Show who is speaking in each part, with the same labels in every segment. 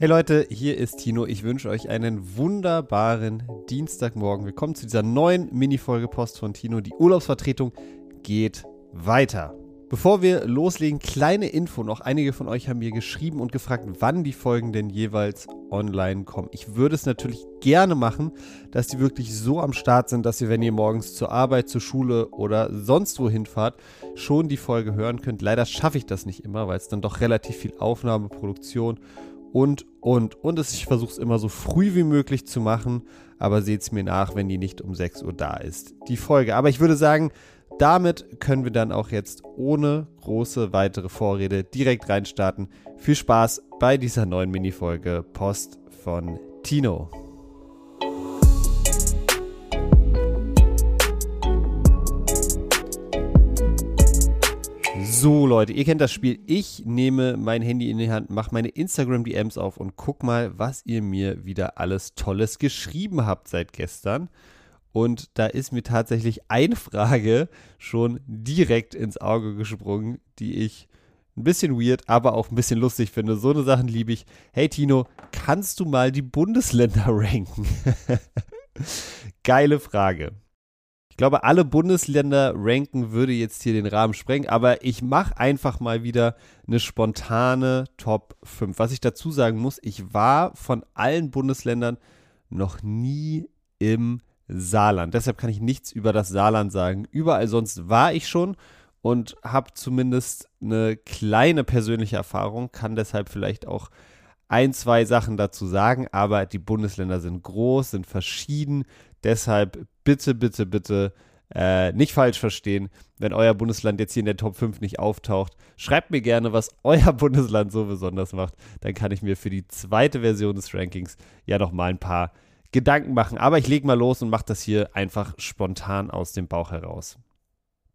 Speaker 1: Hey Leute, hier ist Tino. Ich wünsche euch einen wunderbaren Dienstagmorgen. Willkommen zu dieser neuen Mini-Folge Post von Tino. Die Urlaubsvertretung geht weiter. Bevor wir loslegen, kleine Info noch. Einige von euch haben mir geschrieben und gefragt, wann die Folgen denn jeweils online kommen. Ich würde es natürlich gerne machen, dass die wirklich so am Start sind, dass ihr, wenn ihr morgens zur Arbeit, zur Schule oder sonst wohin fahrt, schon die Folge hören könnt. Leider schaffe ich das nicht immer, weil es dann doch relativ viel Aufnahme, Produktion und, und, und ich versuche es immer so früh wie möglich zu machen, aber seht es mir nach, wenn die nicht um 6 Uhr da ist, die Folge. Aber ich würde sagen, damit können wir dann auch jetzt ohne große weitere Vorrede direkt reinstarten. Viel Spaß bei dieser neuen Mini-Folge Post von Tino. So, Leute, ihr kennt das Spiel. Ich nehme mein Handy in die Hand, mache meine Instagram-DMs auf und guck mal, was ihr mir wieder alles Tolles geschrieben habt seit gestern. Und da ist mir tatsächlich eine Frage schon direkt ins Auge gesprungen, die ich ein bisschen weird, aber auch ein bisschen lustig finde. So eine Sachen liebe ich. Hey Tino, kannst du mal die Bundesländer ranken? Geile Frage. Ich glaube, alle Bundesländer ranken würde jetzt hier den Rahmen sprengen, aber ich mache einfach mal wieder eine spontane Top 5. Was ich dazu sagen muss, ich war von allen Bundesländern noch nie im Saarland. Deshalb kann ich nichts über das Saarland sagen. Überall sonst war ich schon und habe zumindest eine kleine persönliche Erfahrung, kann deshalb vielleicht auch ein, zwei Sachen dazu sagen, aber die Bundesländer sind groß, sind verschieden. Deshalb bitte, bitte, bitte äh, nicht falsch verstehen, wenn euer Bundesland jetzt hier in der Top 5 nicht auftaucht. Schreibt mir gerne, was euer Bundesland so besonders macht. Dann kann ich mir für die zweite Version des Rankings ja noch mal ein paar Gedanken machen. Aber ich lege mal los und mache das hier einfach spontan aus dem Bauch heraus.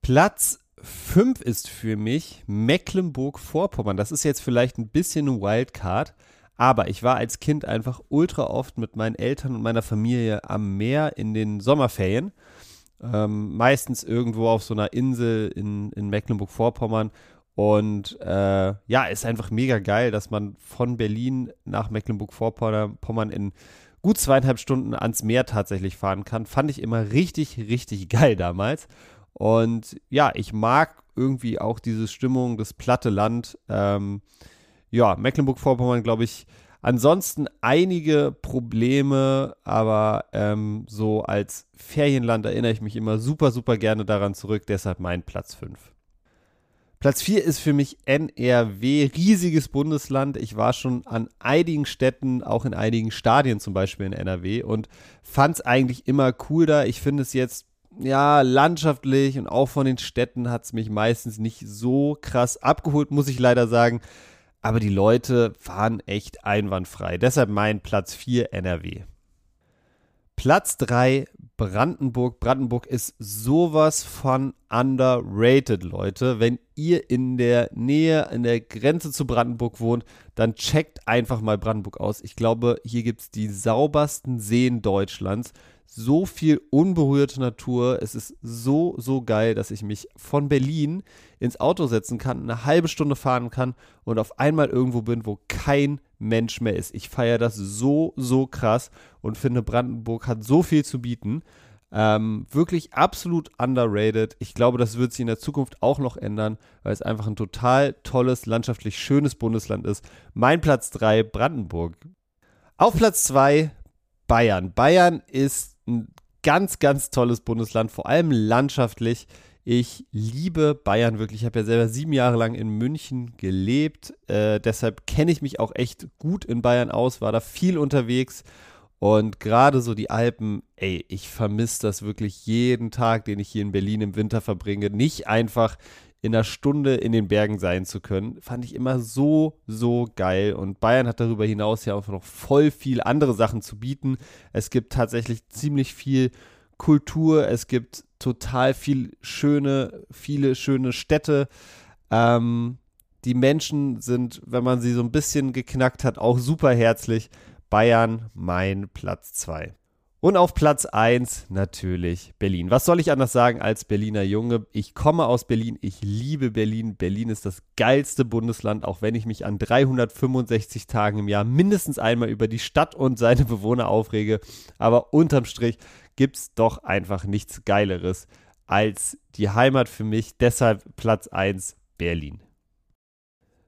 Speaker 1: Platz 5 ist für mich Mecklenburg-Vorpommern. Das ist jetzt vielleicht ein bisschen ein Wildcard, aber ich war als Kind einfach ultra oft mit meinen Eltern und meiner Familie am Meer in den Sommerferien. Ähm, meistens irgendwo auf so einer Insel in, in Mecklenburg-Vorpommern. Und äh, ja, ist einfach mega geil, dass man von Berlin nach Mecklenburg-Vorpommern in gut zweieinhalb Stunden ans Meer tatsächlich fahren kann. Fand ich immer richtig, richtig geil damals. Und ja, ich mag irgendwie auch diese Stimmung, das platte Land. Ähm, ja, Mecklenburg-Vorpommern, glaube ich, ansonsten einige Probleme, aber ähm, so als Ferienland erinnere ich mich immer super, super gerne daran zurück. Deshalb mein Platz 5. Platz 4 ist für mich NRW, riesiges Bundesland. Ich war schon an einigen Städten, auch in einigen Stadien zum Beispiel in NRW und fand es eigentlich immer cool da. Ich finde es jetzt, ja, landschaftlich und auch von den Städten hat es mich meistens nicht so krass abgeholt, muss ich leider sagen aber die Leute waren echt einwandfrei. Deshalb mein Platz 4 NRW. Platz 3 Brandenburg. Brandenburg ist sowas von underrated, Leute. Wenn ihr in der Nähe, in der Grenze zu Brandenburg wohnt, dann checkt einfach mal Brandenburg aus. Ich glaube, hier gibt es die saubersten Seen Deutschlands so viel unberührte Natur. Es ist so, so geil, dass ich mich von Berlin ins Auto setzen kann, eine halbe Stunde fahren kann und auf einmal irgendwo bin, wo kein Mensch mehr ist. Ich feiere das so, so krass und finde, Brandenburg hat so viel zu bieten. Ähm, wirklich absolut underrated. Ich glaube, das wird sich in der Zukunft auch noch ändern, weil es einfach ein total tolles, landschaftlich schönes Bundesland ist. Mein Platz 3, Brandenburg. Auf Platz 2, Bayern. Bayern ist ein ganz, ganz tolles Bundesland, vor allem landschaftlich. Ich liebe Bayern wirklich. Ich habe ja selber sieben Jahre lang in München gelebt. Äh, deshalb kenne ich mich auch echt gut in Bayern aus, war da viel unterwegs. Und gerade so die Alpen, ey, ich vermisse das wirklich jeden Tag, den ich hier in Berlin im Winter verbringe. Nicht einfach in einer Stunde in den Bergen sein zu können, fand ich immer so, so geil. Und Bayern hat darüber hinaus ja auch noch voll viel andere Sachen zu bieten. Es gibt tatsächlich ziemlich viel Kultur, es gibt total viel schöne, viele schöne Städte. Ähm, die Menschen sind, wenn man sie so ein bisschen geknackt hat, auch super herzlich. Bayern, mein Platz 2. Und auf Platz 1 natürlich Berlin. Was soll ich anders sagen als Berliner Junge? Ich komme aus Berlin, ich liebe Berlin. Berlin ist das geilste Bundesland, auch wenn ich mich an 365 Tagen im Jahr mindestens einmal über die Stadt und seine Bewohner aufrege. Aber unterm Strich gibt es doch einfach nichts Geileres als die Heimat für mich. Deshalb Platz 1 Berlin.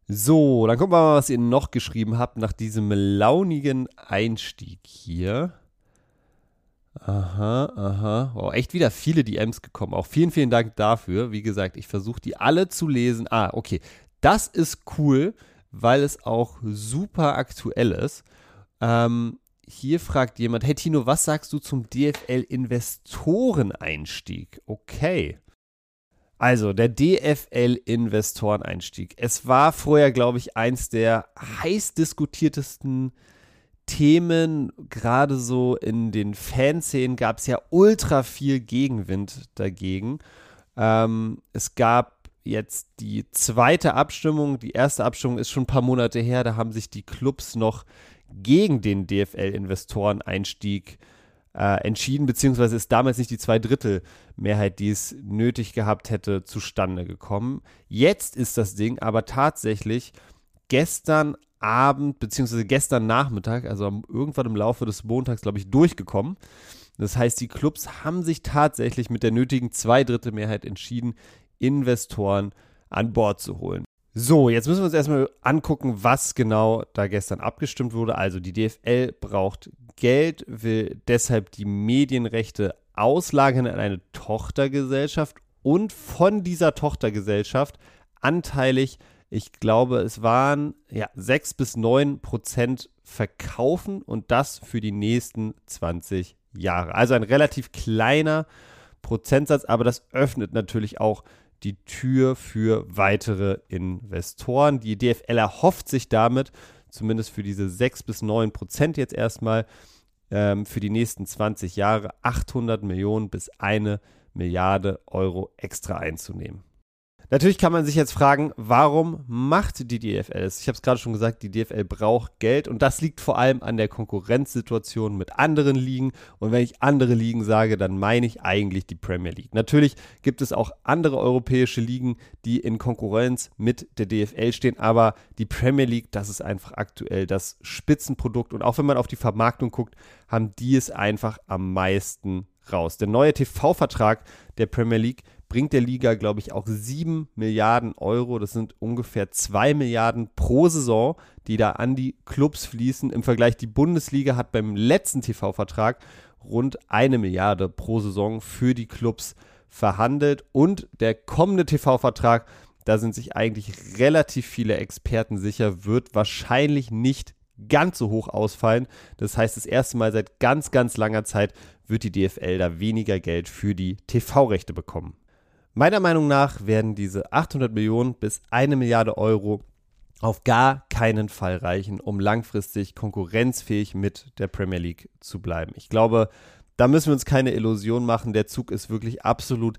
Speaker 1: So, dann gucken wir mal, was ihr noch geschrieben habt nach diesem launigen Einstieg hier. Aha, aha. Oh, echt wieder viele DMs gekommen. Auch vielen, vielen Dank dafür. Wie gesagt, ich versuche die alle zu lesen. Ah, okay. Das ist cool, weil es auch super aktuell ist. Ähm, hier fragt jemand, hey Tino, was sagst du zum DFL-Investoreneinstieg? Okay. Also, der DFL-Investoreneinstieg. Es war vorher, glaube ich, eins der heiß diskutiertesten Themen, gerade so in den Fanszenen gab es ja ultra viel Gegenwind dagegen. Ähm, es gab jetzt die zweite Abstimmung. Die erste Abstimmung ist schon ein paar Monate her. Da haben sich die Clubs noch gegen den DFL-Investoreneinstieg äh, entschieden, beziehungsweise ist damals nicht die Zweidrittelmehrheit, die es nötig gehabt hätte, zustande gekommen. Jetzt ist das Ding aber tatsächlich gestern Abend, beziehungsweise gestern Nachmittag, also irgendwann im Laufe des Montags, glaube ich, durchgekommen. Das heißt, die Clubs haben sich tatsächlich mit der nötigen Zweidrittelmehrheit entschieden, Investoren an Bord zu holen. So, jetzt müssen wir uns erstmal angucken, was genau da gestern abgestimmt wurde. Also die DFL braucht Geld, will deshalb die Medienrechte auslagern in eine Tochtergesellschaft und von dieser Tochtergesellschaft anteilig ich glaube, es waren ja, 6 bis 9 Prozent verkaufen und das für die nächsten 20 Jahre. Also ein relativ kleiner Prozentsatz, aber das öffnet natürlich auch die Tür für weitere Investoren. Die DFL erhofft sich damit, zumindest für diese 6 bis 9 Prozent jetzt erstmal, ähm, für die nächsten 20 Jahre 800 Millionen bis eine Milliarde Euro extra einzunehmen. Natürlich kann man sich jetzt fragen, warum macht die DFL es? Ich habe es gerade schon gesagt, die DFL braucht Geld und das liegt vor allem an der Konkurrenzsituation mit anderen Ligen. Und wenn ich andere Ligen sage, dann meine ich eigentlich die Premier League. Natürlich gibt es auch andere europäische Ligen, die in Konkurrenz mit der DFL stehen, aber die Premier League, das ist einfach aktuell das Spitzenprodukt. Und auch wenn man auf die Vermarktung guckt, haben die es einfach am meisten raus. Der neue TV-Vertrag der Premier League bringt der Liga, glaube ich, auch 7 Milliarden Euro. Das sind ungefähr 2 Milliarden pro Saison, die da an die Clubs fließen. Im Vergleich, die Bundesliga hat beim letzten TV-Vertrag rund eine Milliarde pro Saison für die Clubs verhandelt. Und der kommende TV-Vertrag, da sind sich eigentlich relativ viele Experten sicher, wird wahrscheinlich nicht ganz so hoch ausfallen. Das heißt, das erste Mal seit ganz, ganz langer Zeit wird die DFL da weniger Geld für die TV-Rechte bekommen. Meiner Meinung nach werden diese 800 Millionen bis eine Milliarde Euro auf gar keinen Fall reichen, um langfristig konkurrenzfähig mit der Premier League zu bleiben. Ich glaube, da müssen wir uns keine Illusion machen. Der Zug ist wirklich absolut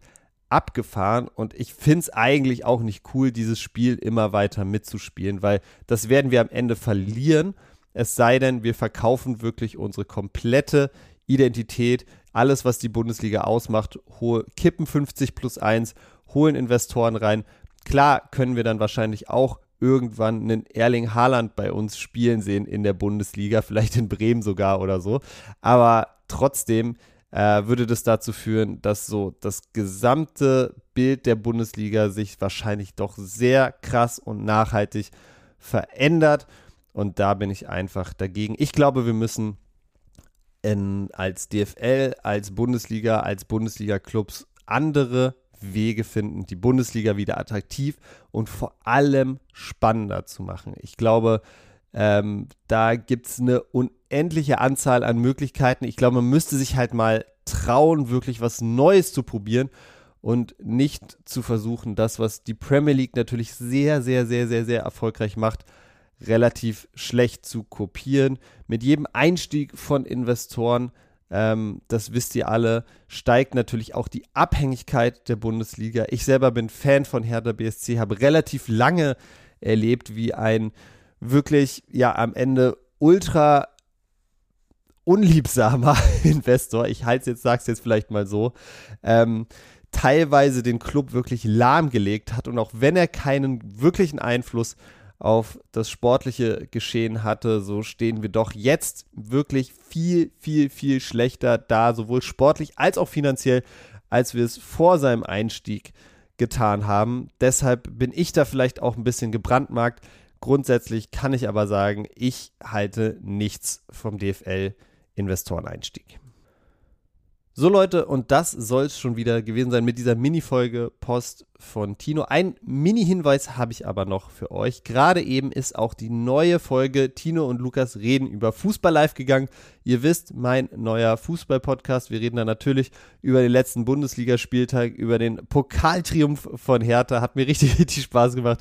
Speaker 1: abgefahren und ich finde es eigentlich auch nicht cool, dieses Spiel immer weiter mitzuspielen, weil das werden wir am Ende verlieren. Es sei denn, wir verkaufen wirklich unsere komplette Identität alles, was die Bundesliga ausmacht, hohe, kippen 50 plus 1, holen Investoren rein. Klar können wir dann wahrscheinlich auch irgendwann einen Erling Haaland bei uns spielen sehen in der Bundesliga, vielleicht in Bremen sogar oder so. Aber trotzdem äh, würde das dazu führen, dass so das gesamte Bild der Bundesliga sich wahrscheinlich doch sehr krass und nachhaltig verändert. Und da bin ich einfach dagegen. Ich glaube, wir müssen in, als DFL, als Bundesliga, als Bundesliga-Clubs andere Wege finden, die Bundesliga wieder attraktiv und vor allem spannender zu machen. Ich glaube, ähm, da gibt es eine unendliche Anzahl an Möglichkeiten. Ich glaube, man müsste sich halt mal trauen, wirklich was Neues zu probieren und nicht zu versuchen, das, was die Premier League natürlich sehr, sehr, sehr, sehr, sehr erfolgreich macht, relativ schlecht zu kopieren. Mit jedem Einstieg von Investoren, ähm, das wisst ihr alle, steigt natürlich auch die Abhängigkeit der Bundesliga. Ich selber bin Fan von Hertha BSC, habe relativ lange erlebt, wie ein wirklich, ja, am Ende ultra unliebsamer Investor. Ich halte es jetzt, sag's jetzt vielleicht mal so. Ähm, teilweise den Club wirklich lahmgelegt hat und auch wenn er keinen wirklichen Einfluss auf das sportliche Geschehen hatte, so stehen wir doch jetzt wirklich viel, viel, viel schlechter da, sowohl sportlich als auch finanziell, als wir es vor seinem Einstieg getan haben. Deshalb bin ich da vielleicht auch ein bisschen gebrandmarkt. Grundsätzlich kann ich aber sagen, ich halte nichts vom DFL-Investoreneinstieg. So Leute, und das soll es schon wieder gewesen sein mit dieser Mini-Folge Post von Tino. Ein Mini-Hinweis habe ich aber noch für euch. Gerade eben ist auch die neue Folge Tino und Lukas reden über Fußball live gegangen. Ihr wisst, mein neuer Fußball-Podcast. Wir reden da natürlich über den letzten Bundesligaspieltag, über den Pokaltriumph von Hertha. Hat mir richtig, richtig Spaß gemacht,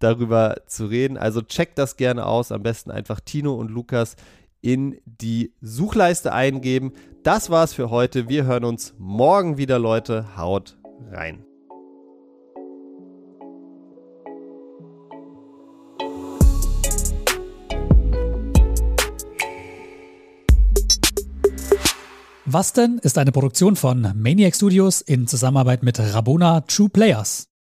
Speaker 1: darüber zu reden. Also checkt das gerne aus. Am besten einfach Tino und Lukas in die Suchleiste eingeben. Das war's für heute. Wir hören uns morgen wieder, Leute. Haut rein.
Speaker 2: Was denn ist eine Produktion von Maniac Studios in Zusammenarbeit mit Rabona True Players.